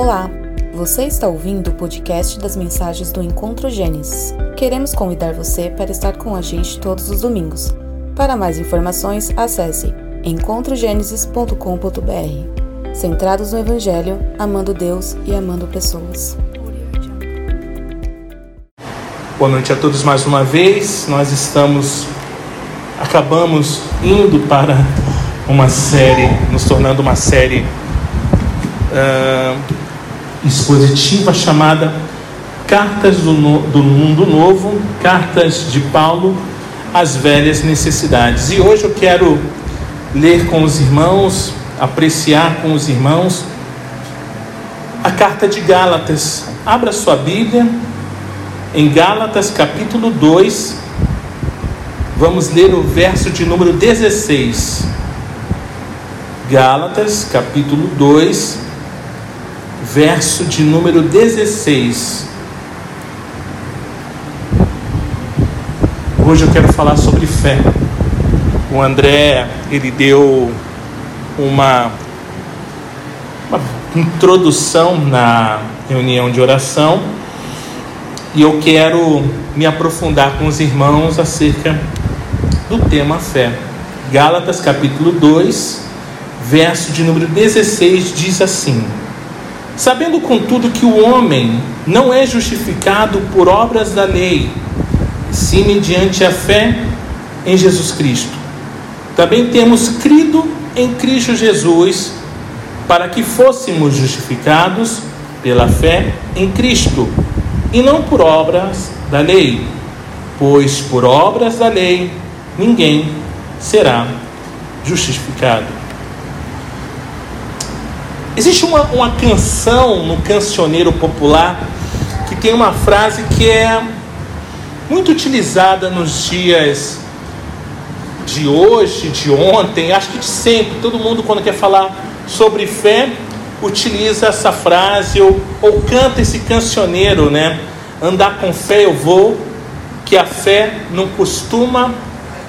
Olá, você está ouvindo o podcast das mensagens do Encontro Gênesis. Queremos convidar você para estar com a gente todos os domingos. Para mais informações, acesse encontrogenesis.com.br. Centrados no Evangelho, amando Deus e amando pessoas. Boa noite a todos mais uma vez. Nós estamos, acabamos indo para uma série, nos tornando uma série uh, expositiva chamada Cartas do, no, do Mundo Novo, Cartas de Paulo às Velhas Necessidades. E hoje eu quero ler com os irmãos, apreciar com os irmãos a carta de Gálatas. Abra sua Bíblia em Gálatas capítulo 2. Vamos ler o verso de número 16. Gálatas capítulo 2, verso de número 16. Hoje eu quero falar sobre fé. O André, ele deu uma, uma introdução na reunião de oração e eu quero me aprofundar com os irmãos acerca do tema fé. Gálatas capítulo 2, verso de número 16 diz assim: Sabendo, contudo, que o homem não é justificado por obras da lei, sim mediante a fé em Jesus Cristo. Também temos crido em Cristo Jesus para que fôssemos justificados pela fé em Cristo e não por obras da lei, pois por obras da lei ninguém será justificado. Existe uma, uma canção no cancioneiro popular que tem uma frase que é muito utilizada nos dias de hoje, de ontem, acho que de sempre. Todo mundo, quando quer falar sobre fé, utiliza essa frase ou, ou canta esse cancioneiro, né? Andar com fé eu vou, que a fé não costuma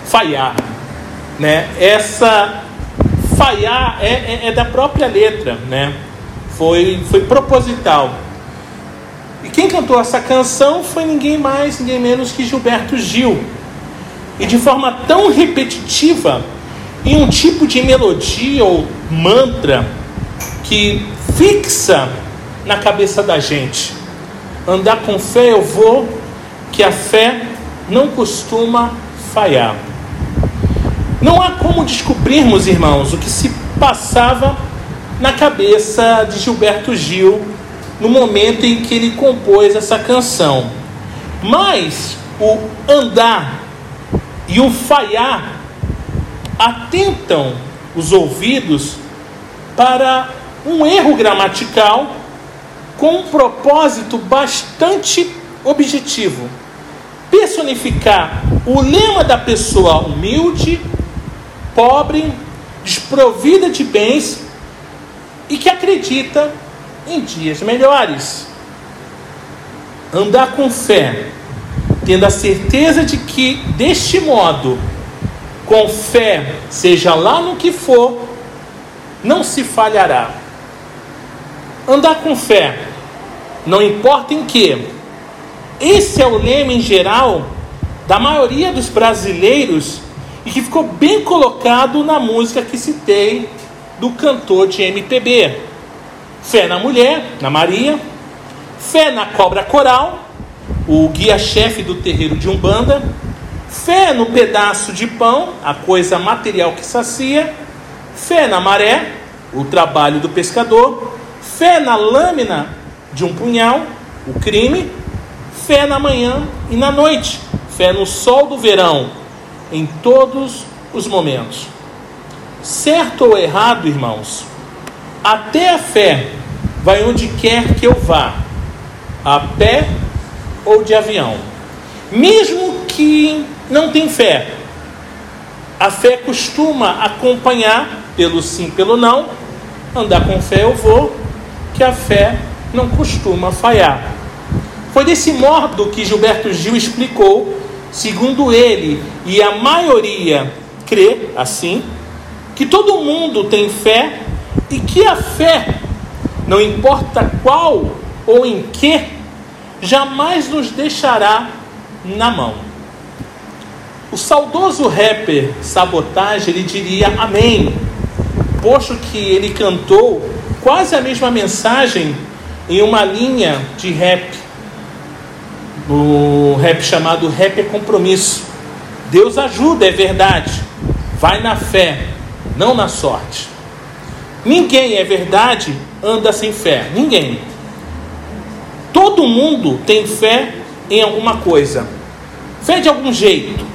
falhar, né? Essa falhar é, é, é da própria letra, né? Foi, foi proposital. E quem cantou essa canção foi ninguém mais, ninguém menos que Gilberto Gil. E de forma tão repetitiva, em um tipo de melodia ou mantra que fixa na cabeça da gente. Andar com fé eu vou, que a fé não costuma falhar. Não há como descobrirmos, irmãos, o que se passava na cabeça de Gilberto Gil no momento em que ele compôs essa canção. Mas o andar e o falhar atentam os ouvidos para um erro gramatical com um propósito bastante objetivo personificar o lema da pessoa humilde pobre, desprovida de bens e que acredita em dias melhores. Andar com fé, tendo a certeza de que deste modo, com fé, seja lá no que for, não se falhará. Andar com fé, não importa em que. Esse é o lema em geral da maioria dos brasileiros e que ficou bem colocado na música que citei do cantor de MPB. Fé na mulher, na Maria, fé na cobra coral, o guia-chefe do terreiro de Umbanda, fé no pedaço de pão, a coisa material que sacia, fé na maré, o trabalho do pescador, fé na lâmina de um punhal, o crime, fé na manhã e na noite, fé no sol do verão, em todos os momentos. Certo ou errado, irmãos, até a fé vai onde quer que eu vá, a pé ou de avião. Mesmo que não tem fé, a fé costuma acompanhar pelo sim, pelo não. Andar com fé eu vou, que a fé não costuma falhar. Foi desse modo que Gilberto Gil explicou segundo ele e a maioria crê assim, que todo mundo tem fé e que a fé não importa qual ou em que, jamais nos deixará na mão. O saudoso rapper Sabotage, ele diria amém, posto que ele cantou quase a mesma mensagem em uma linha de rap, o rap chamado Rap é Compromisso. Deus ajuda, é verdade, vai na fé, não na sorte. Ninguém, é verdade, anda sem fé, ninguém. Todo mundo tem fé em alguma coisa, fé de algum jeito,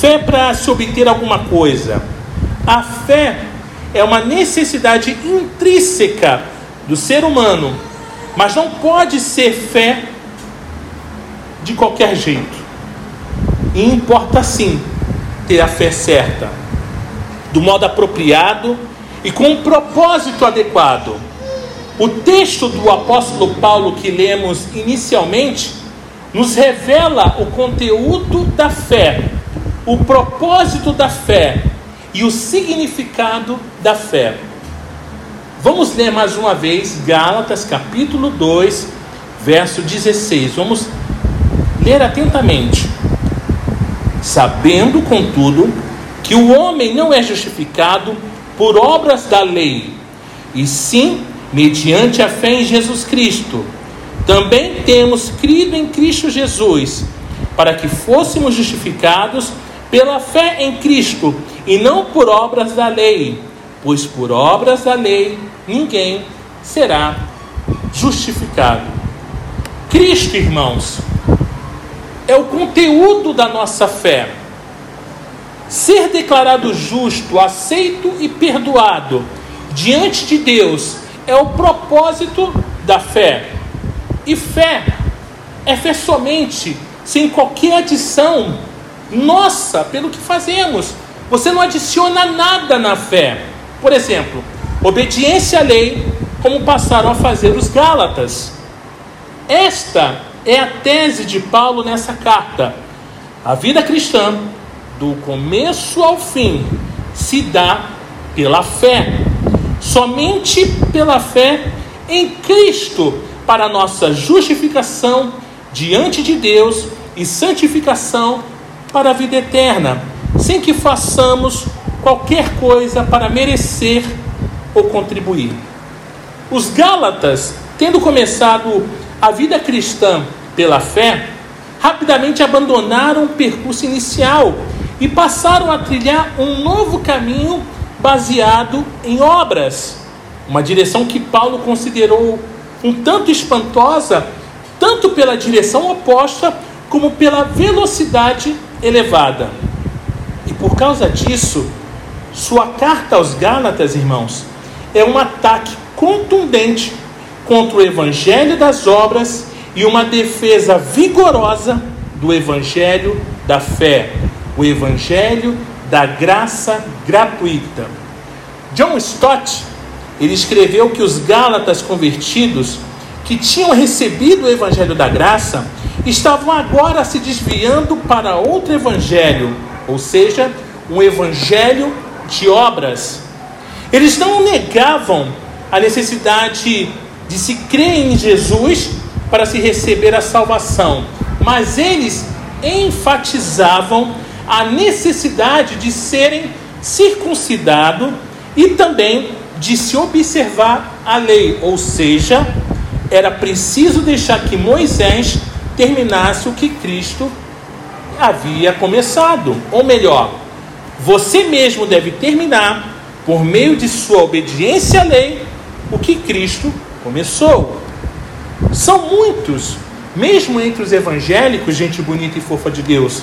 fé para se obter alguma coisa. A fé é uma necessidade intrínseca do ser humano, mas não pode ser fé de qualquer jeito. E importa sim ter a fé certa, do modo apropriado e com um propósito adequado. O texto do apóstolo Paulo que lemos inicialmente nos revela o conteúdo da fé, o propósito da fé e o significado da fé. Vamos ler mais uma vez Gálatas capítulo 2, verso 16. Vamos ler atentamente. Sabendo, contudo, que o homem não é justificado por obras da lei, e sim mediante a fé em Jesus Cristo. Também temos crido em Cristo Jesus, para que fôssemos justificados pela fé em Cristo e não por obras da lei, pois por obras da lei ninguém será justificado. Cristo, irmãos, é o conteúdo da nossa fé. Ser declarado justo, aceito e perdoado diante de Deus é o propósito da fé. E fé é fé somente, sem qualquer adição nossa pelo que fazemos. Você não adiciona nada na fé. Por exemplo, obediência à lei, como passaram a fazer os Gálatas. Esta é a tese de Paulo nessa carta. A vida cristã, do começo ao fim, se dá pela fé somente pela fé em Cristo para nossa justificação diante de Deus e santificação para a vida eterna, sem que façamos qualquer coisa para merecer ou contribuir. Os Gálatas, tendo começado a vida cristã pela fé, rapidamente abandonaram o percurso inicial e passaram a trilhar um novo caminho baseado em obras. Uma direção que Paulo considerou um tanto espantosa, tanto pela direção oposta, como pela velocidade elevada. E por causa disso, sua carta aos Gálatas, irmãos, é um ataque contundente contra o evangelho das obras e uma defesa vigorosa do evangelho da fé, o evangelho da graça gratuita. John Stott, ele escreveu que os gálatas convertidos que tinham recebido o evangelho da graça estavam agora se desviando para outro evangelho, ou seja, um evangelho de obras. Eles não negavam a necessidade de se crer em Jesus para se receber a salvação, mas eles enfatizavam a necessidade de serem circuncidados e também de se observar a lei, ou seja, era preciso deixar que Moisés terminasse o que Cristo havia começado, ou melhor, você mesmo deve terminar por meio de sua obediência à lei o que Cristo começou. São muitos, mesmo entre os evangélicos, gente bonita e fofa de Deus,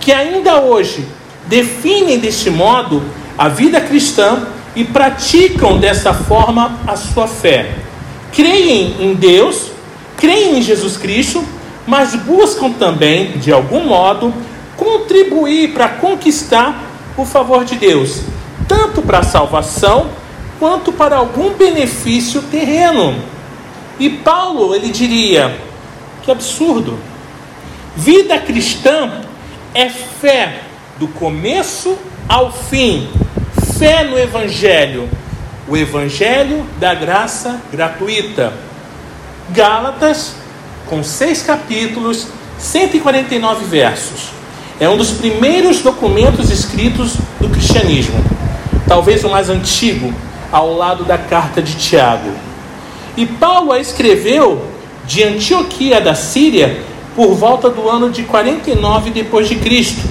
que ainda hoje definem deste modo a vida cristã e praticam dessa forma a sua fé. Creem em Deus, creem em Jesus Cristo, mas buscam também, de algum modo, contribuir para conquistar o favor de Deus, tanto para a salvação quanto para algum benefício terreno. E Paulo, ele diria: que absurdo! Vida cristã é fé do começo ao fim, fé no Evangelho, o Evangelho da Graça Gratuita. Gálatas, com seis capítulos, 149 versos. É um dos primeiros documentos escritos do cristianismo, talvez o mais antigo, ao lado da carta de Tiago. E Paulo a escreveu de Antioquia da Síria por volta do ano de 49 depois de Cristo.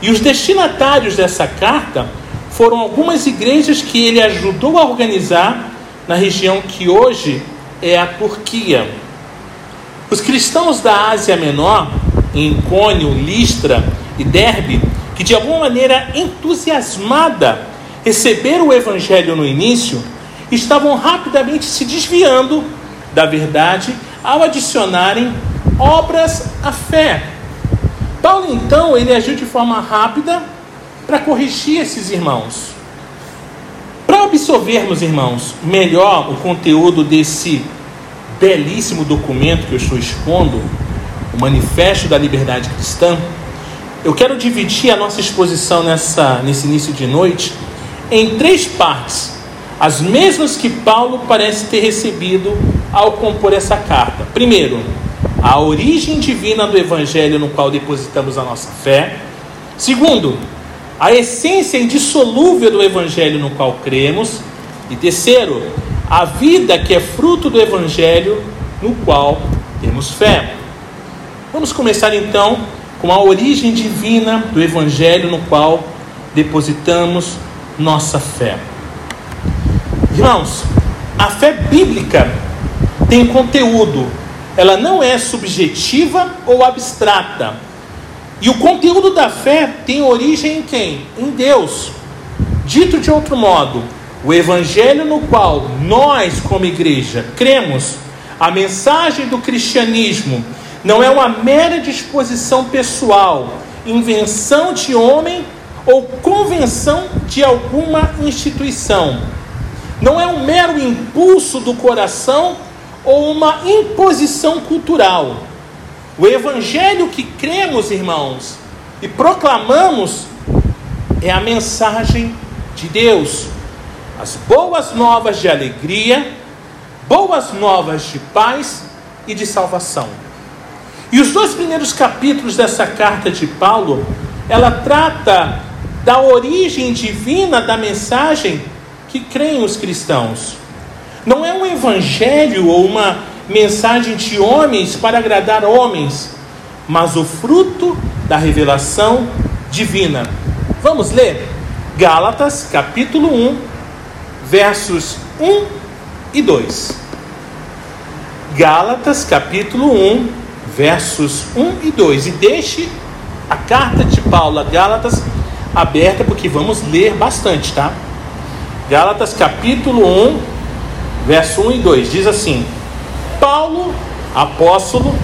E os destinatários dessa carta foram algumas igrejas que ele ajudou a organizar na região que hoje é a Turquia. Os cristãos da Ásia Menor, em Cônio, Listra e Derbe, que de alguma maneira entusiasmada receberam o evangelho no início, estavam rapidamente se desviando da verdade ao adicionarem obras à fé. Paulo então ele agiu de forma rápida para corrigir esses irmãos. Para absorvermos, irmãos, melhor o conteúdo desse belíssimo documento que eu estou expondo, o Manifesto da Liberdade Cristã, eu quero dividir a nossa exposição nessa, nesse início de noite em três partes, as mesmas que Paulo parece ter recebido ao compor essa carta. Primeiro, a origem divina do Evangelho no qual depositamos a nossa fé. Segundo, a essência indissolúvel do Evangelho no qual cremos. E terceiro, a vida que é fruto do Evangelho no qual temos fé. Vamos começar então com a origem divina do Evangelho no qual depositamos nossa fé. Irmãos, a fé bíblica tem conteúdo, ela não é subjetiva ou abstrata. E o conteúdo da fé tem origem em quem? Em Deus. Dito de outro modo, o evangelho no qual nós, como igreja, cremos, a mensagem do cristianismo, não é uma mera disposição pessoal, invenção de homem ou convenção de alguma instituição. Não é um mero impulso do coração ou uma imposição cultural. O evangelho que cremos, irmãos, e proclamamos é a mensagem de Deus. As boas novas de alegria, boas novas de paz e de salvação. E os dois primeiros capítulos dessa carta de Paulo, ela trata da origem divina da mensagem que creem os cristãos. Não é um evangelho ou uma mensagem de homens para agradar homens, mas o fruto da revelação divina. Vamos ler Gálatas, capítulo 1, versos 1 e 2. Gálatas, capítulo 1, versos 1 e 2. E deixe a carta de Paulo a Gálatas aberta, porque vamos ler bastante, tá? Gálatas, capítulo 1, verso 1 e 2. Diz assim: Paulo, apóstolo,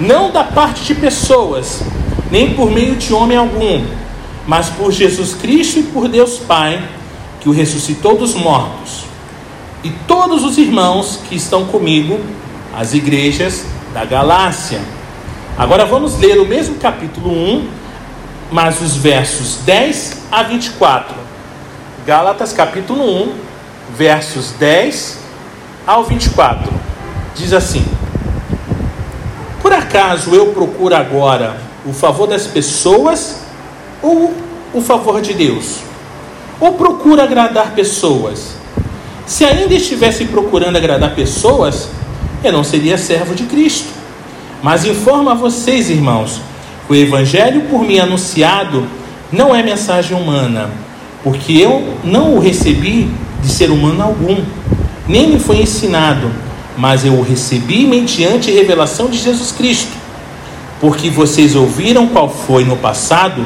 não da parte de pessoas, nem por meio de homem algum, mas por Jesus Cristo e por Deus Pai, que o ressuscitou dos mortos, e todos os irmãos que estão comigo, as igrejas da Galácia. Agora vamos ler o mesmo capítulo 1, mas os versos 10 a 24. Gálatas capítulo 1, versos 10 ao 24. Diz assim: Por acaso eu procuro agora o favor das pessoas ou o favor de Deus? Ou procuro agradar pessoas? Se ainda estivesse procurando agradar pessoas, eu não seria servo de Cristo. Mas informo a vocês, irmãos, o evangelho por mim anunciado não é mensagem humana, porque eu não o recebi de ser humano algum, nem me foi ensinado, mas eu o recebi mediante revelação de Jesus Cristo. Porque vocês ouviram qual foi no passado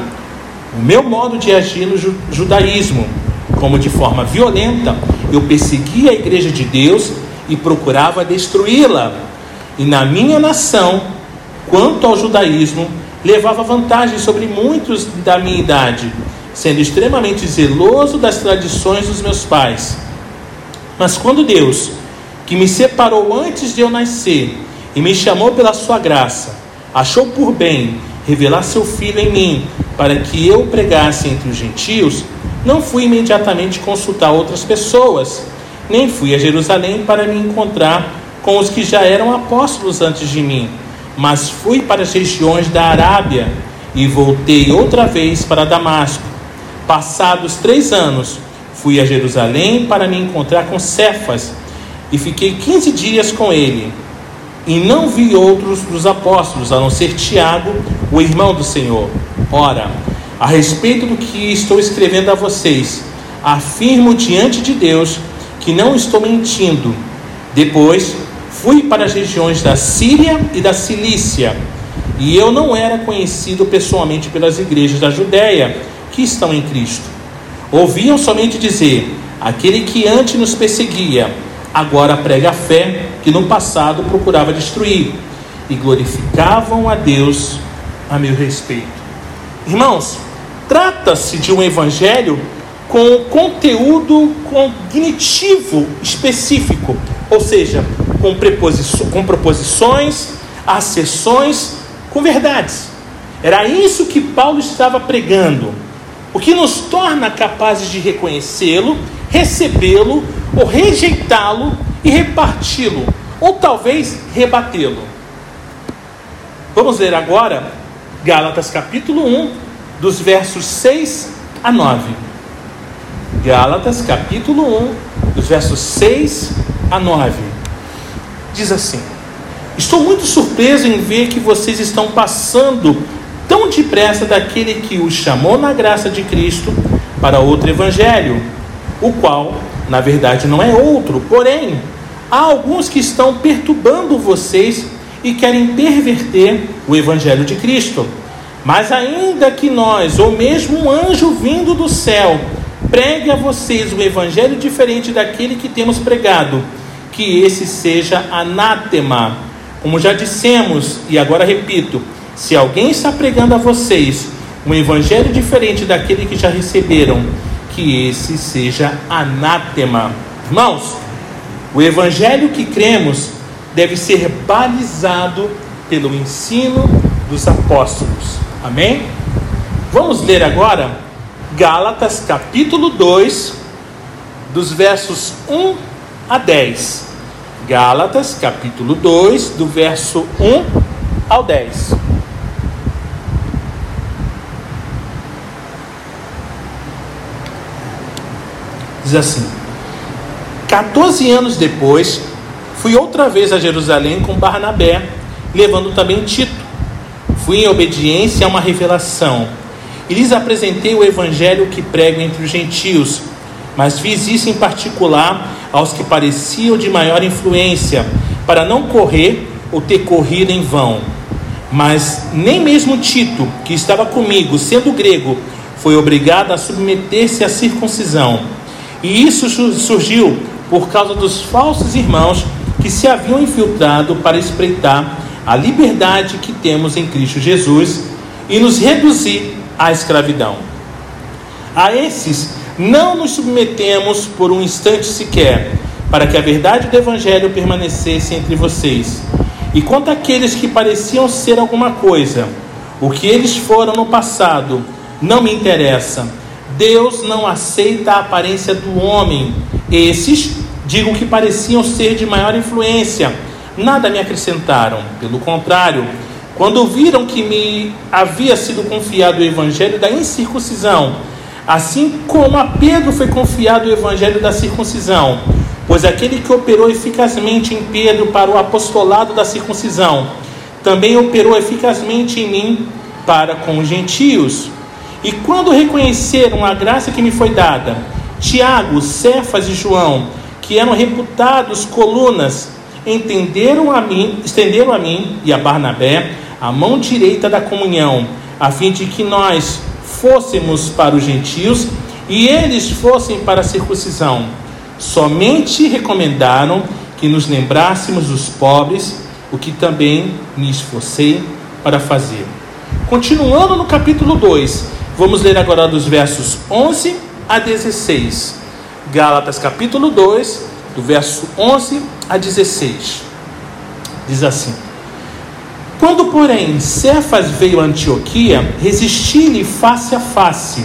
o meu modo de agir no judaísmo, como de forma violenta eu perseguia a igreja de Deus e procurava destruí-la. E na minha nação, quanto ao judaísmo, levava vantagem sobre muitos da minha idade, sendo extremamente zeloso das tradições dos meus pais. Mas quando Deus, que me separou antes de eu nascer e me chamou pela sua graça, achou por bem revelar seu filho em mim, para que eu pregasse entre os gentios, não fui imediatamente consultar outras pessoas, nem fui a Jerusalém para me encontrar com os que já eram apóstolos antes de mim, mas fui para as regiões da Arábia e voltei outra vez para Damasco. Passados três anos, fui a Jerusalém para me encontrar com Cefas e fiquei quinze dias com ele. E não vi outros dos apóstolos, a não ser Tiago, o irmão do Senhor. Ora, a respeito do que estou escrevendo a vocês, afirmo diante de Deus que não estou mentindo. Depois fui para as regiões da Síria e da Cilícia, e eu não era conhecido pessoalmente pelas igrejas da Judéia que estão em Cristo. Ouviam somente dizer: aquele que antes nos perseguia, agora prega a fé que no passado procurava destruir, e glorificavam a Deus a meu respeito. Irmãos, trata-se de um evangelho com conteúdo cognitivo específico, ou seja, com, com proposições, acessões, com verdades. Era isso que Paulo estava pregando, o que nos torna capazes de reconhecê-lo, recebê-lo ou rejeitá-lo e reparti-lo, ou talvez rebatê-lo. Vamos ler agora Gálatas capítulo 1, dos versos 6 a 9. Gálatas capítulo 1, dos versos 6 a 9. Diz assim: Estou muito surpreso em ver que vocês estão passando tão depressa daquele que os chamou na graça de Cristo para outro evangelho, o qual, na verdade, não é outro. Porém, há alguns que estão perturbando vocês e querem perverter o evangelho de Cristo. Mas ainda que nós, ou mesmo um anjo vindo do céu, pregue a vocês um evangelho diferente daquele que temos pregado, que esse seja anátema. Como já dissemos, e agora repito: se alguém está pregando a vocês um evangelho diferente daquele que já receberam, que esse seja anátema. Irmãos, o evangelho que cremos deve ser balizado pelo ensino dos apóstolos. Amém? Vamos ler agora Gálatas capítulo 2, dos versos 1 a 10. Gálatas capítulo 2, do verso 1 ao 10. Diz assim: 14 anos depois, fui outra vez a Jerusalém com Barnabé, levando também Tito. Fui em obediência a uma revelação e lhes apresentei o evangelho que prego entre os gentios, mas fiz isso em particular aos que pareciam de maior influência, para não correr ou ter corrido em vão. Mas nem mesmo Tito, que estava comigo, sendo grego, foi obrigado a submeter-se à circuncisão. E isso surgiu por causa dos falsos irmãos que se haviam infiltrado para espreitar a liberdade que temos em Cristo Jesus e nos reduzir à escravidão. A esses não nos submetemos por um instante sequer, para que a verdade do Evangelho permanecesse entre vocês. E quanto àqueles que pareciam ser alguma coisa, o que eles foram no passado não me interessa. Deus não aceita a aparência do homem. Esses, digo que pareciam ser de maior influência, nada me acrescentaram. Pelo contrário, quando viram que me havia sido confiado o evangelho da incircuncisão, assim como a Pedro foi confiado o evangelho da circuncisão, pois aquele que operou eficazmente em Pedro para o apostolado da circuncisão, também operou eficazmente em mim para com os gentios. E quando reconheceram a graça que me foi dada, Tiago, Cefas e João, que eram reputados colunas, entenderam a mim, estenderam a mim e a Barnabé a mão direita da comunhão, a fim de que nós fôssemos para os gentios e eles fossem para a circuncisão. Somente recomendaram que nos lembrássemos dos pobres, o que também me esforcei para fazer. Continuando no capítulo 2, vamos ler agora dos versos 11 a 16. Gálatas capítulo 2, do verso 11 a 16. Diz assim: quando, porém, Cefas veio a Antioquia, resisti-lhe face a face,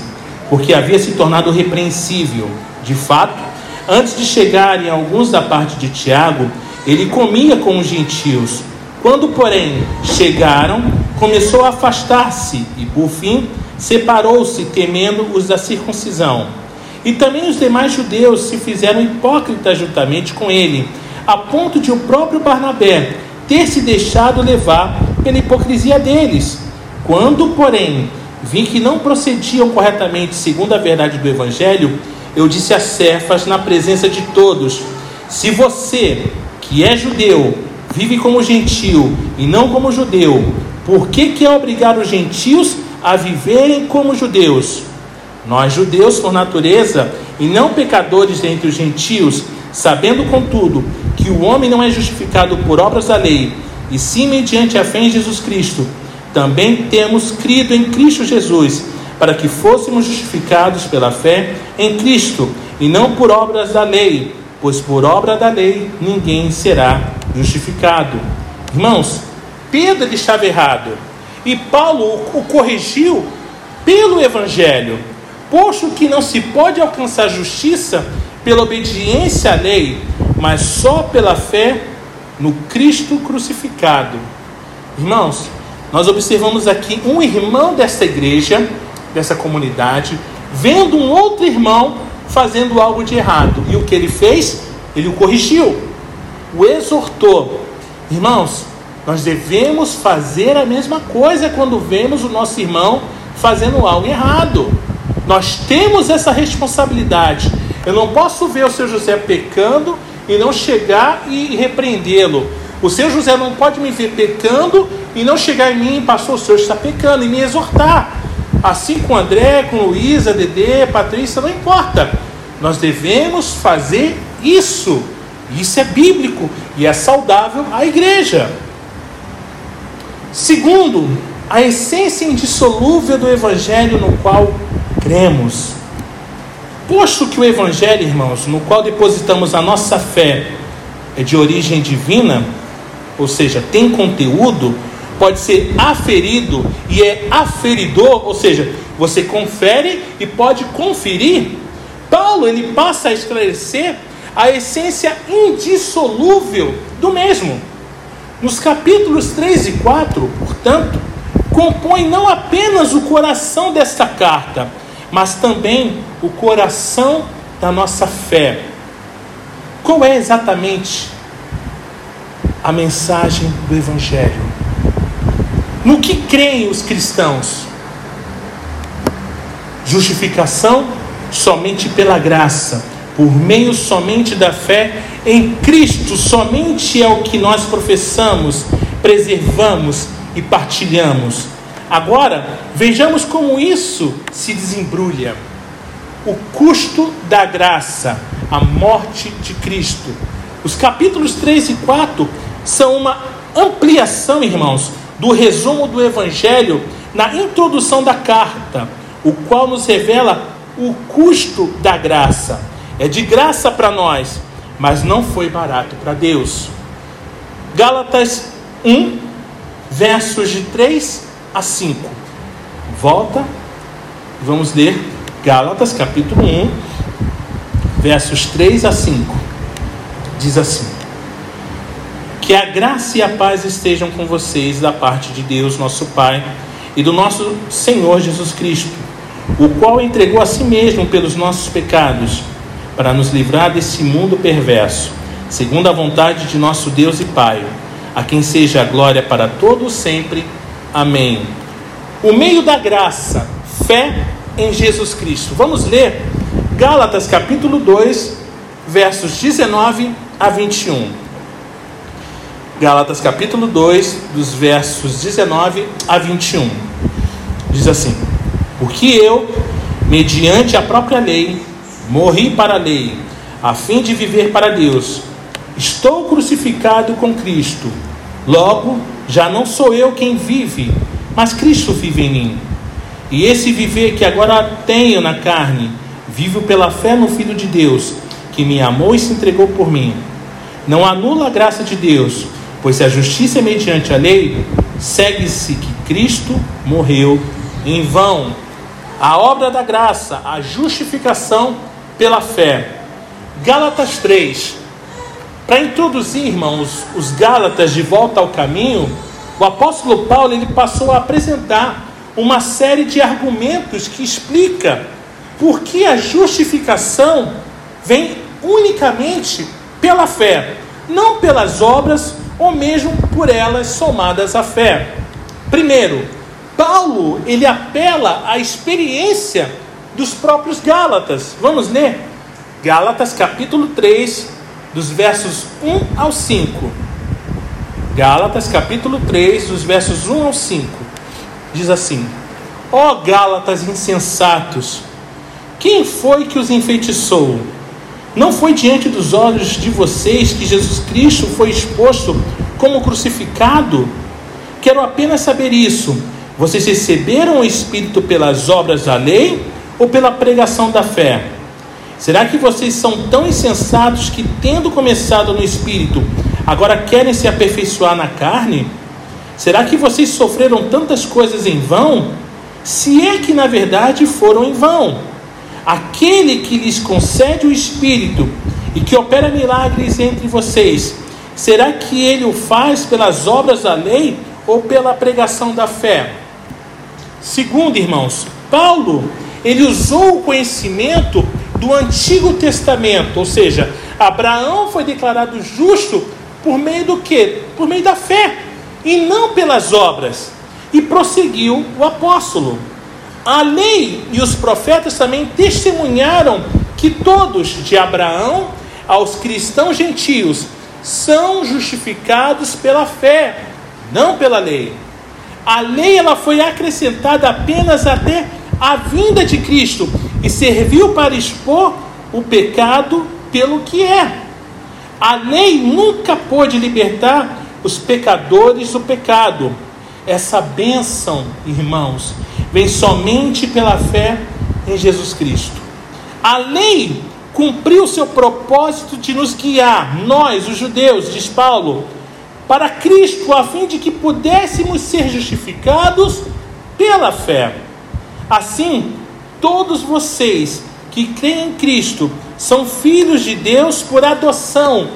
porque havia se tornado repreensível. De fato, antes de chegarem alguns da parte de Tiago, ele comia com os gentios. Quando, porém, chegaram, começou a afastar-se e, por fim, separou-se, temendo os da circuncisão. E também os demais judeus se fizeram hipócritas juntamente com ele, a ponto de o próprio Barnabé ter se deixado levar pela hipocrisia deles. Quando, porém, vi que não procediam corretamente segundo a verdade do Evangelho, eu disse a Cefas na presença de todos: Se você, que é judeu, vive como gentio e não como judeu, por que quer obrigar os gentios a viverem como judeus? Nós, judeus por natureza, e não pecadores entre os gentios, sabendo, contudo, que o homem não é justificado por obras da lei, e sim mediante a fé em Jesus Cristo, também temos crido em Cristo Jesus, para que fôssemos justificados pela fé em Cristo, e não por obras da lei, pois por obra da lei ninguém será justificado. Irmãos, Pedro estava errado, e Paulo o corrigiu pelo Evangelho, posto que não se pode alcançar justiça pela obediência à lei, mas só pela fé no Cristo crucificado. Irmãos, nós observamos aqui um irmão dessa igreja, dessa comunidade, vendo um outro irmão fazendo algo de errado. E o que ele fez? Ele o corrigiu, o exortou. Irmãos, nós devemos fazer a mesma coisa quando vemos o nosso irmão fazendo algo errado. Nós temos essa responsabilidade. Eu não posso ver o seu José pecando e não chegar e repreendê-lo. O seu José não pode me ver pecando e não chegar em mim, pastor, o senhor está pecando, e me exortar. Assim com André, com Luísa, Dedê, Patrícia, não importa. Nós devemos fazer isso. Isso é bíblico e é saudável à igreja. Segundo, a essência indissolúvel do evangelho no qual cremos. Posto que o evangelho, irmãos, no qual depositamos a nossa fé é de origem divina, ou seja, tem conteúdo, pode ser aferido e é aferidor, ou seja, você confere e pode conferir. Paulo ele passa a esclarecer a essência indissolúvel do mesmo. Nos capítulos 3 e 4, portanto, compõe não apenas o coração desta carta, mas também o coração da nossa fé. Qual é exatamente a mensagem do Evangelho. No que creem os cristãos? Justificação somente pela graça, por meio somente da fé em Cristo, somente é o que nós professamos, preservamos e partilhamos. Agora, vejamos como isso se desembrulha. O custo da graça, a morte de Cristo. Os capítulos 3 e 4 são uma ampliação, irmãos, do resumo do Evangelho na introdução da carta, o qual nos revela o custo da graça. É de graça para nós, mas não foi barato para Deus. Gálatas 1, versos de 3 a 5. Volta, vamos ler Gálatas capítulo 1, versos 3 a 5. Diz assim: que a graça e a paz estejam com vocês da parte de Deus, nosso Pai, e do nosso Senhor Jesus Cristo, o qual entregou a si mesmo pelos nossos pecados, para nos livrar desse mundo perverso, segundo a vontade de nosso Deus e Pai, a quem seja a glória para todos sempre. Amém. O meio da graça, fé em Jesus Cristo. Vamos ler Gálatas capítulo 2, versos 19 a 21. Gálatas capítulo 2, dos versos 19 a 21. Diz assim: Porque eu, mediante a própria lei, morri para a lei, a fim de viver para Deus. Estou crucificado com Cristo. Logo, já não sou eu quem vive, mas Cristo vive em mim. E esse viver que agora tenho na carne, vivo pela fé no Filho de Deus, que me amou e se entregou por mim. Não anula a graça de Deus, Pois se a justiça é mediante a lei, segue-se que Cristo morreu em vão. A obra da graça, a justificação pela fé. Gálatas 3. Para introduzir, irmãos, os Gálatas de volta ao caminho, o apóstolo Paulo ele passou a apresentar uma série de argumentos que explica por que a justificação vem unicamente pela fé, não pelas obras ou mesmo por elas somadas à fé. Primeiro, Paulo ele apela à experiência dos próprios Gálatas. Vamos ler? Gálatas capítulo 3, dos versos 1 ao 5. Gálatas capítulo 3, dos versos 1 ao 5. Diz assim: Ó oh, Gálatas insensatos, quem foi que os enfeitiçou? Não foi diante dos olhos de vocês que Jesus Cristo foi exposto como crucificado? Quero apenas saber isso. Vocês receberam o Espírito pelas obras da lei ou pela pregação da fé? Será que vocês são tão insensatos que, tendo começado no Espírito, agora querem se aperfeiçoar na carne? Será que vocês sofreram tantas coisas em vão? Se é que na verdade foram em vão. Aquele que lhes concede o Espírito e que opera milagres entre vocês, será que ele o faz pelas obras da lei ou pela pregação da fé? Segundo, irmãos, Paulo, ele usou o conhecimento do Antigo Testamento, ou seja, Abraão foi declarado justo por meio do que? Por meio da fé e não pelas obras. E prosseguiu o apóstolo. A lei e os profetas também testemunharam que todos, de Abraão aos cristãos gentios, são justificados pela fé, não pela lei. A lei ela foi acrescentada apenas até a vinda de Cristo e serviu para expor o pecado pelo que é. A lei nunca pôde libertar os pecadores do pecado. Essa bênção, irmãos, vem somente pela fé em Jesus Cristo. A lei cumpriu seu propósito de nos guiar, nós, os judeus, diz Paulo, para Cristo, a fim de que pudéssemos ser justificados pela fé. Assim, todos vocês que creem em Cristo são filhos de Deus por adoção,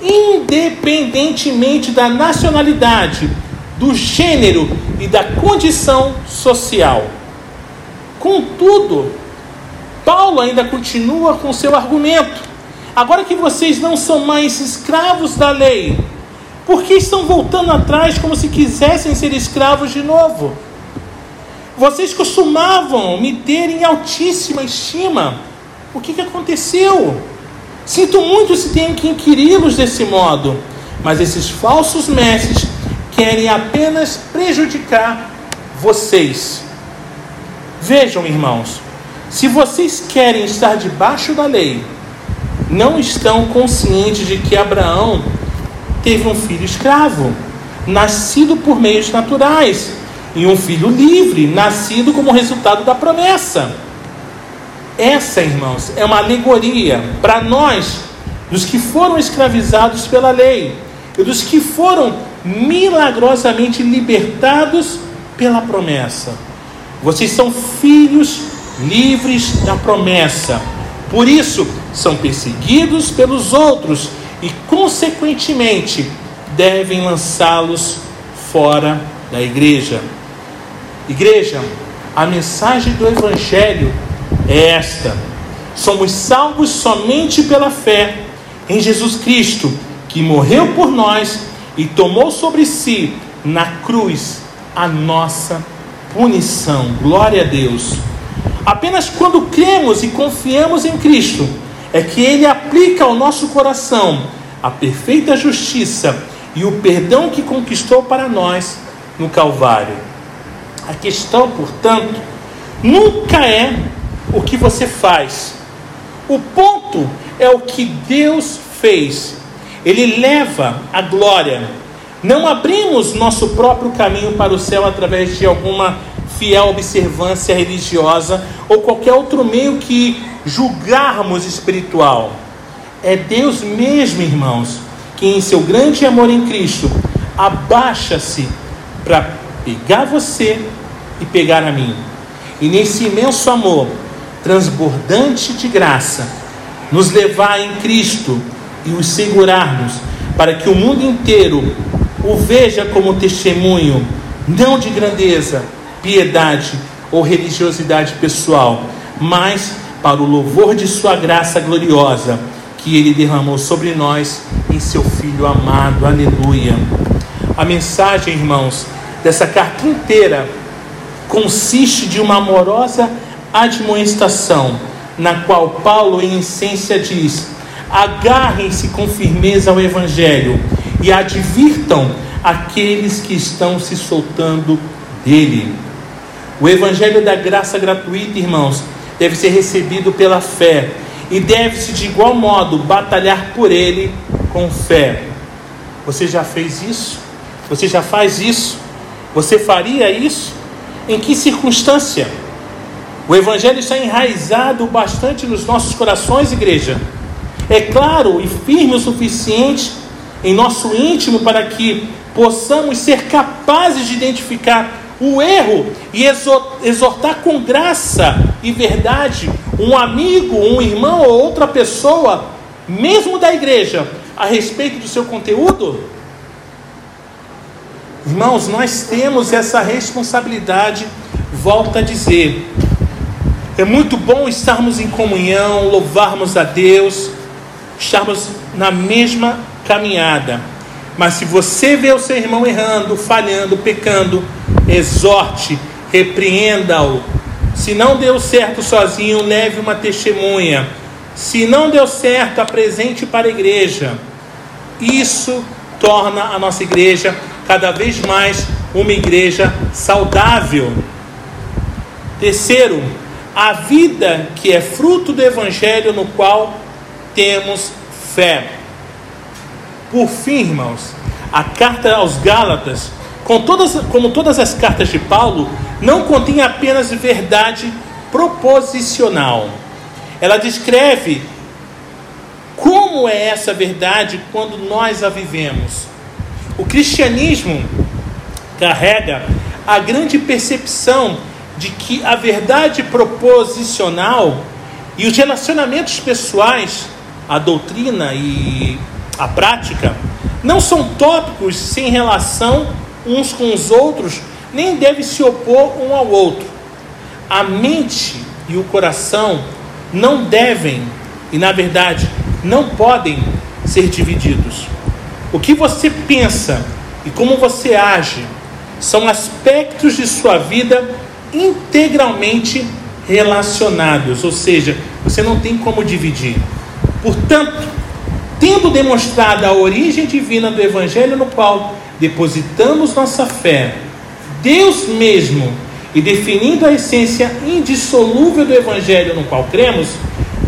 independentemente da nacionalidade do gênero e da condição social. Contudo, Paulo ainda continua com seu argumento. Agora que vocês não são mais escravos da lei, por que estão voltando atrás como se quisessem ser escravos de novo? Vocês costumavam me ter em altíssima estima. O que, que aconteceu? Sinto muito se tenho que inquiri-los desse modo, mas esses falsos mestres querem apenas prejudicar vocês. Vejam, irmãos, se vocês querem estar debaixo da lei, não estão conscientes de que Abraão teve um filho escravo, nascido por meios naturais, e um filho livre, nascido como resultado da promessa. Essa, irmãos, é uma alegoria para nós, dos que foram escravizados pela lei e dos que foram milagrosamente libertados pela promessa. Vocês são filhos livres da promessa. Por isso, são perseguidos pelos outros e, consequentemente, devem lançá-los fora da igreja. Igreja, a mensagem do Evangelho é esta: somos salvos somente pela fé em Jesus Cristo, que morreu por nós e tomou sobre si na cruz a nossa punição. Glória a Deus. Apenas quando cremos e confiamos em Cristo é que Ele aplica ao nosso coração a perfeita justiça e o perdão que conquistou para nós no Calvário. A questão, portanto, nunca é o que você faz. O ponto é o que Deus fez ele leva a glória. Não abrimos nosso próprio caminho para o céu através de alguma fiel observância religiosa ou qualquer outro meio que julgarmos espiritual. É Deus mesmo, irmãos, que em seu grande amor em Cristo abaixa-se para pegar você e pegar a mim. e nesse imenso amor, transbordante de graça, nos levar em Cristo e os segurarmos para que o mundo inteiro o veja como testemunho, não de grandeza, piedade ou religiosidade pessoal, mas para o louvor de Sua graça gloriosa que Ele derramou sobre nós em Seu Filho amado. Aleluia. A mensagem, irmãos, dessa carta inteira consiste de uma amorosa admoestação, na qual Paulo, em essência, diz: agarrem-se com firmeza ao Evangelho e advirtam aqueles que estão se soltando dele. O Evangelho da graça gratuita, irmãos, deve ser recebido pela fé e deve-se de igual modo batalhar por ele com fé. Você já fez isso? Você já faz isso? Você faria isso? Em que circunstância? O Evangelho está enraizado bastante nos nossos corações, igreja. É claro e firme o suficiente em nosso íntimo para que possamos ser capazes de identificar o erro e exortar com graça e verdade um amigo, um irmão ou outra pessoa, mesmo da igreja, a respeito do seu conteúdo? Irmãos, nós temos essa responsabilidade, volta a dizer. É muito bom estarmos em comunhão, louvarmos a Deus, estarmos na mesma caminhada. Mas se você vê o seu irmão errando, falhando, pecando, exorte, repreenda-o. Se não deu certo sozinho, leve uma testemunha. Se não deu certo, apresente para a igreja. Isso torna a nossa igreja cada vez mais uma igreja saudável. Terceiro, a vida que é fruto do evangelho no qual temos fé. Por fim, irmãos, a carta aos Gálatas, com todas, como todas as cartas de Paulo, não contém apenas verdade proposicional. Ela descreve como é essa verdade quando nós a vivemos. O cristianismo carrega a grande percepção de que a verdade proposicional e os relacionamentos pessoais, a doutrina e a prática, não são tópicos sem relação uns com os outros, nem devem se opor um ao outro. A mente e o coração não devem, e na verdade não podem ser divididos. O que você pensa e como você age são aspectos de sua vida integralmente relacionados, ou seja, você não tem como dividir. Portanto, tendo demonstrado a origem divina do Evangelho no qual depositamos nossa fé, Deus mesmo, e definindo a essência indissolúvel do Evangelho no qual cremos,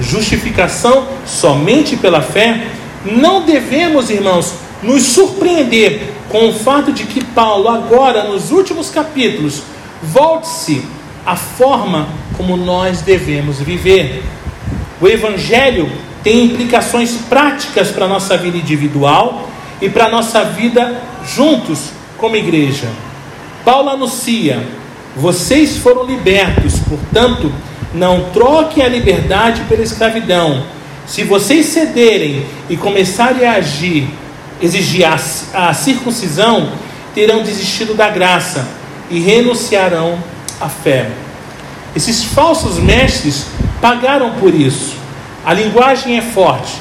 justificação somente pela fé, não devemos, irmãos, nos surpreender com o fato de que Paulo, agora nos últimos capítulos, volte-se à forma como nós devemos viver. O Evangelho tem implicações práticas para a nossa vida individual e para a nossa vida juntos como igreja. Paulo anuncia: vocês foram libertos, portanto, não troquem a liberdade pela escravidão. Se vocês cederem e começarem a agir, exigir a, a circuncisão, terão desistido da graça e renunciarão à fé. Esses falsos mestres pagaram por isso. A linguagem é forte.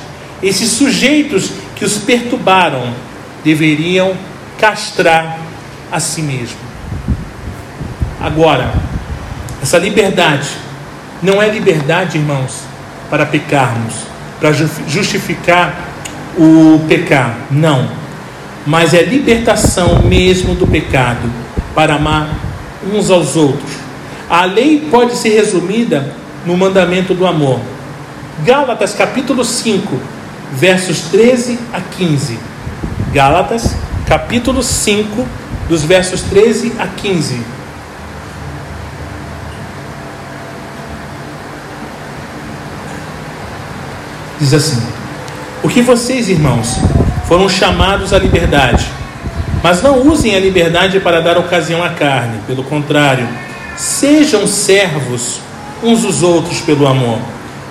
Esses sujeitos que os perturbaram deveriam castrar a si mesmo. Agora, essa liberdade não é liberdade, irmãos, para pecarmos, para justificar o pecar. Não. Mas é libertação mesmo do pecado, para amar uns aos outros. A lei pode ser resumida no mandamento do amor. Gálatas capítulo 5, versos 13 a 15. Gálatas capítulo 5, dos versos 13 a 15. Diz assim: O que vocês, irmãos, foram chamados à liberdade, mas não usem a liberdade para dar ocasião à carne, pelo contrário, Sejam servos uns dos outros pelo amor,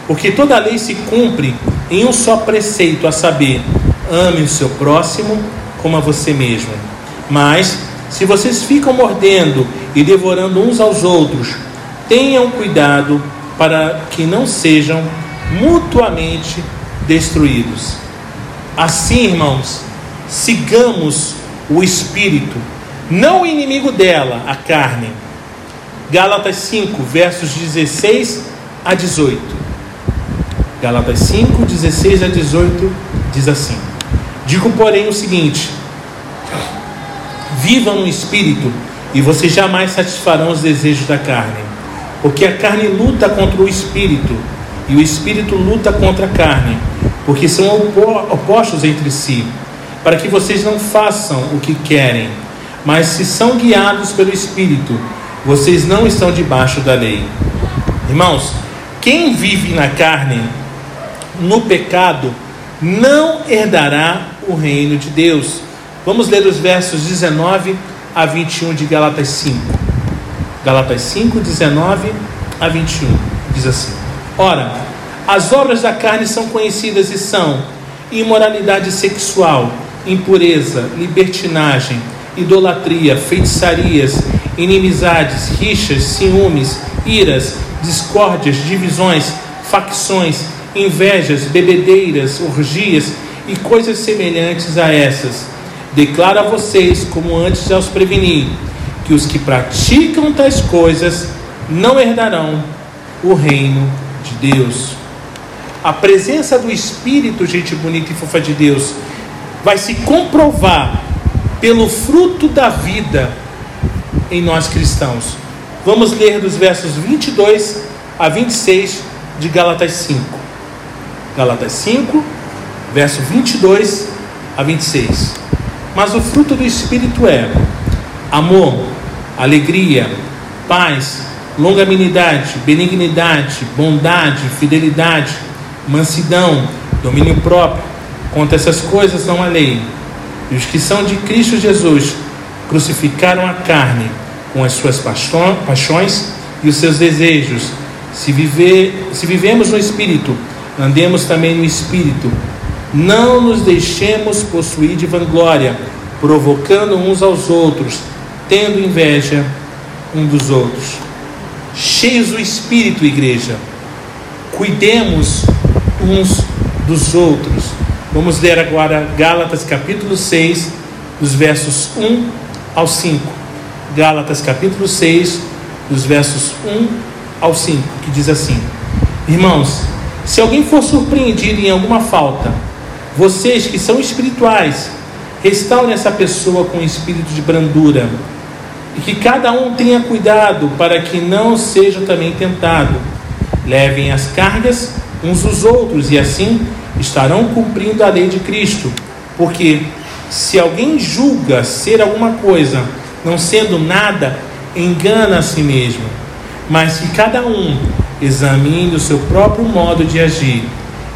porque toda a lei se cumpre em um só preceito, a saber, ame o seu próximo como a você mesmo. Mas, se vocês ficam mordendo e devorando uns aos outros, tenham cuidado para que não sejam mutuamente destruídos. Assim, irmãos, sigamos o espírito, não o inimigo dela, a carne. Gálatas 5, versos 16 a 18. Gálatas 5, 16 a 18 diz assim: Digo, porém, o seguinte: vivam no espírito e vocês jamais satisfarão os desejos da carne, porque a carne luta contra o espírito e o espírito luta contra a carne, porque são opostos entre si para que vocês não façam o que querem, mas se são guiados pelo Espírito, vocês não estão debaixo da lei. Irmãos, quem vive na carne, no pecado, não herdará o reino de Deus. Vamos ler os versos 19 a 21 de Galatas 5. Galatas 5, 19 a 21. Diz assim: Ora, as obras da carne são conhecidas e são imoralidade sexual impureza, libertinagem, idolatria, feitiçarias, inimizades, rixas, ciúmes, iras, discórdias, divisões, facções, invejas, bebedeiras, orgias e coisas semelhantes a essas. Declaro a vocês, como antes já os preveni, que os que praticam tais coisas não herdarão o reino de Deus. A presença do Espírito, gente bonita e fofa de Deus, vai se comprovar pelo fruto da vida em nós cristãos. Vamos ler dos versos 22 a 26 de Gálatas 5. Gálatas 5, verso 22 a 26. Mas o fruto do Espírito é amor, alegria, paz, longanimidade, benignidade, bondade, fidelidade, mansidão, domínio próprio Contra essas coisas não há lei. E os que são de Cristo Jesus crucificaram a carne com as suas paixões e os seus desejos. Se, viver, se vivemos no Espírito, andemos também no Espírito. Não nos deixemos possuir de vanglória, provocando uns aos outros, tendo inveja um dos outros. Cheios do Espírito, igreja, cuidemos uns dos outros. Vamos ler agora Gálatas capítulo 6, dos versos 1 ao 5. Gálatas capítulo 6, dos versos 1 ao 5, que diz assim: Irmãos, se alguém for surpreendido em alguma falta, vocês que são espirituais, restaurem essa pessoa com espírito de brandura, e que cada um tenha cuidado para que não seja também tentado. Levem as cargas uns dos outros, e assim estarão cumprindo a lei de Cristo. Porque se alguém julga ser alguma coisa, não sendo nada, engana a si mesmo. Mas que cada um examine o seu próprio modo de agir,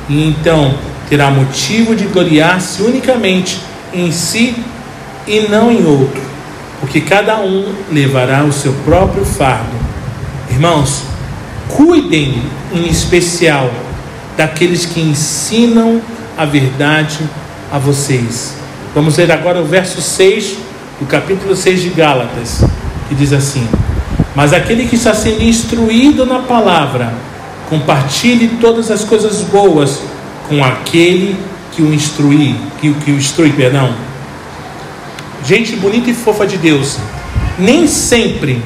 e então terá motivo de gloriar-se unicamente em si e não em outro, porque cada um levará o seu próprio fardo. Irmãos, cuidem em especial daqueles que ensinam a verdade a vocês. Vamos ler agora o verso 6 do capítulo 6 de Gálatas, que diz assim: Mas aquele que está sendo instruído na palavra, compartilhe todas as coisas boas com aquele que o instrui, que, que o instrui, perdão. Gente bonita e fofa de Deus, nem sempre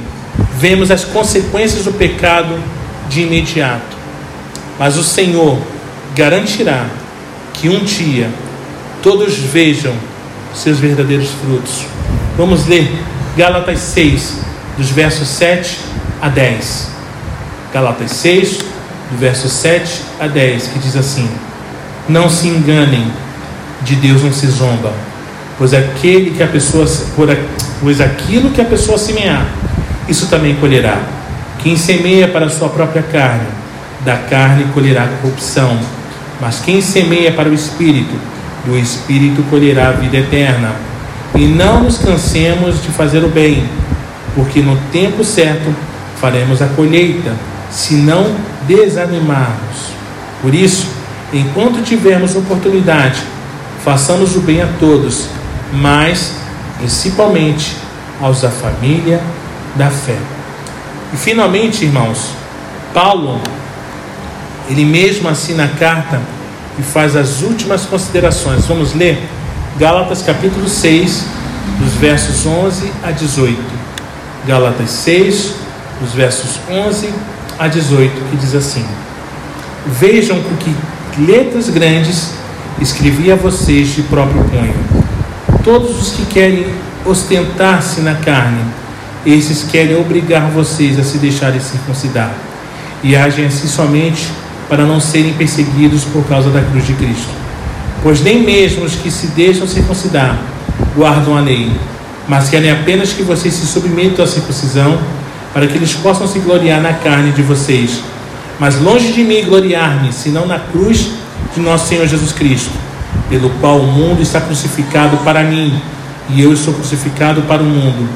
vemos as consequências do pecado de imediato. Mas o Senhor garantirá que um dia todos vejam seus verdadeiros frutos. Vamos ler Gálatas 6, dos versos 7 a 10. Gálatas 6, do verso 7 a 10, que diz assim: Não se enganem, de Deus não se zomba, pois aquele que a pessoa pois aquilo que a pessoa semear, isso também colherá. Quem semeia para a sua própria carne, da carne colherá corrupção, mas quem semeia para o espírito, do espírito colherá a vida eterna. E não nos cansemos de fazer o bem, porque no tempo certo faremos a colheita, se não desanimarmos. Por isso, enquanto tivermos oportunidade, façamos o bem a todos, mas principalmente aos da família da fé. E finalmente, irmãos, Paulo, ele mesmo assina a carta e faz as últimas considerações. Vamos ler Gálatas capítulo 6, dos versos 11 a 18. Gálatas 6, dos versos 11 a 18, que diz assim: Vejam com que letras grandes escrevi a vocês de próprio punho. Todos os que querem ostentar-se na carne, esses querem obrigar vocês a se deixarem circuncidar e agem assim somente para não serem perseguidos por causa da cruz de Cristo. Pois nem mesmo os que se deixam circuncidar guardam a lei, mas querem apenas que vocês se submetam à circuncisão, para que eles possam se gloriar na carne de vocês. Mas longe de mim gloriar-me, senão na cruz de nosso Senhor Jesus Cristo, pelo qual o mundo está crucificado para mim, e eu estou crucificado para o mundo.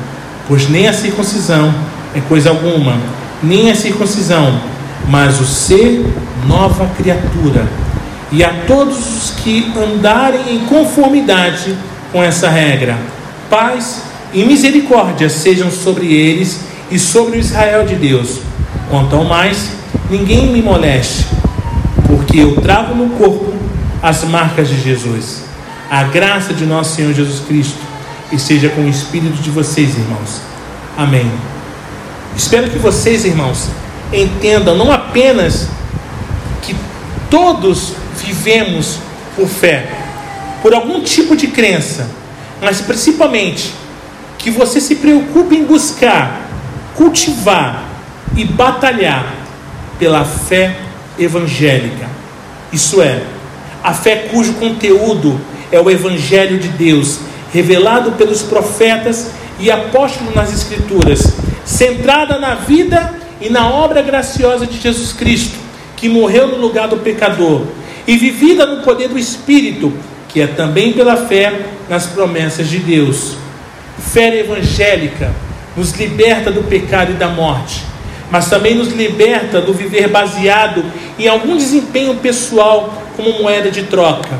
Pois nem a circuncisão é coisa alguma, nem a circuncisão, mas o ser nova criatura. E a todos os que andarem em conformidade com essa regra, paz e misericórdia sejam sobre eles e sobre o Israel de Deus. Quanto ao mais, ninguém me moleste, porque eu trago no corpo as marcas de Jesus. A graça de nosso Senhor Jesus Cristo esteja com o espírito de vocês, irmãos. Amém. Espero que vocês, irmãos, entendam não apenas que todos vivemos por fé, por algum tipo de crença, mas principalmente que você se preocupe em buscar, cultivar e batalhar pela fé evangélica. Isso é, a fé cujo conteúdo é o Evangelho de Deus, revelado pelos profetas e apóstolos nas Escrituras, centrada na vida e na obra graciosa de Jesus Cristo, que morreu no lugar do pecador, e vivida no poder do Espírito, que é também pela fé nas promessas de Deus. Fé evangélica nos liberta do pecado e da morte, mas também nos liberta do viver baseado em algum desempenho pessoal como moeda de troca.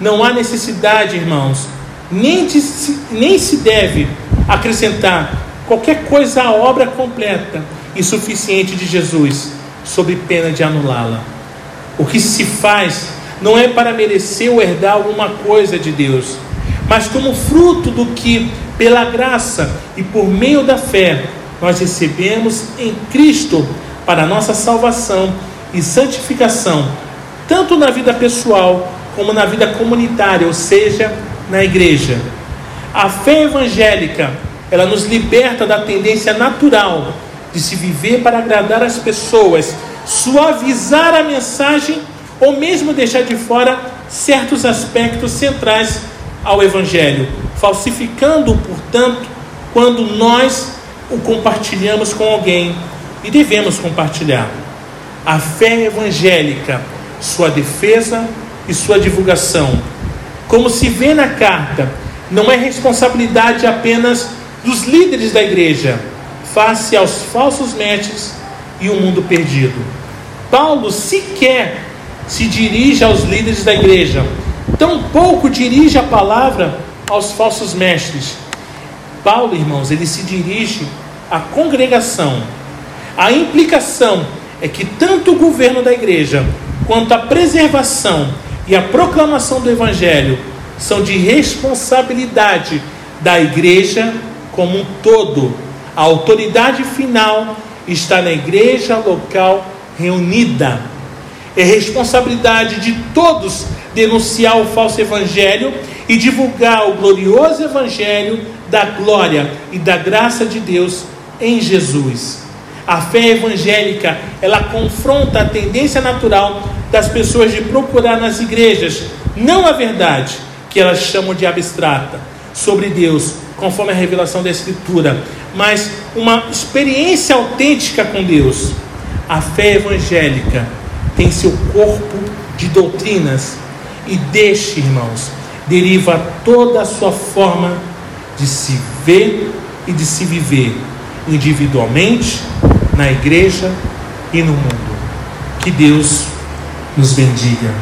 Não há necessidade, irmãos, nem, de, nem se deve acrescentar qualquer coisa à obra completa e suficiente de Jesus, sob pena de anulá-la. O que se faz não é para merecer ou herdar alguma coisa de Deus, mas como fruto do que, pela graça e por meio da fé, nós recebemos em Cristo para nossa salvação e santificação, tanto na vida pessoal como na vida comunitária, ou seja, na igreja. A fé evangélica, ela nos liberta da tendência natural de se viver para agradar as pessoas, suavizar a mensagem ou mesmo deixar de fora certos aspectos centrais ao Evangelho, falsificando, portanto, quando nós o compartilhamos com alguém e devemos compartilhar. A fé evangélica, sua defesa e sua divulgação, como se vê na carta, não é responsabilidade apenas dos líderes da igreja, face aos falsos mestres e o mundo perdido. Paulo sequer se dirige aos líderes da igreja, tampouco dirige a palavra aos falsos mestres. Paulo, irmãos, ele se dirige à congregação. A implicação é que tanto o governo da igreja quanto a preservação e a proclamação do evangelho são de responsabilidade da igreja como um todo. A autoridade final está na igreja local reunida. É responsabilidade de todos denunciar o falso evangelho e divulgar o glorioso evangelho da glória e da graça de Deus em Jesus. A fé evangélica, ela confronta a tendência natural das pessoas de procurar nas igrejas não a verdade, que elas chamam de abstrata, sobre Deus, conforme a revelação da Escritura, mas uma experiência autêntica com Deus. A fé evangélica tem seu corpo de doutrinas e deste, irmãos, deriva toda a sua forma de se ver e de se viver individualmente na igreja e no mundo. Que Deus nos bendiga.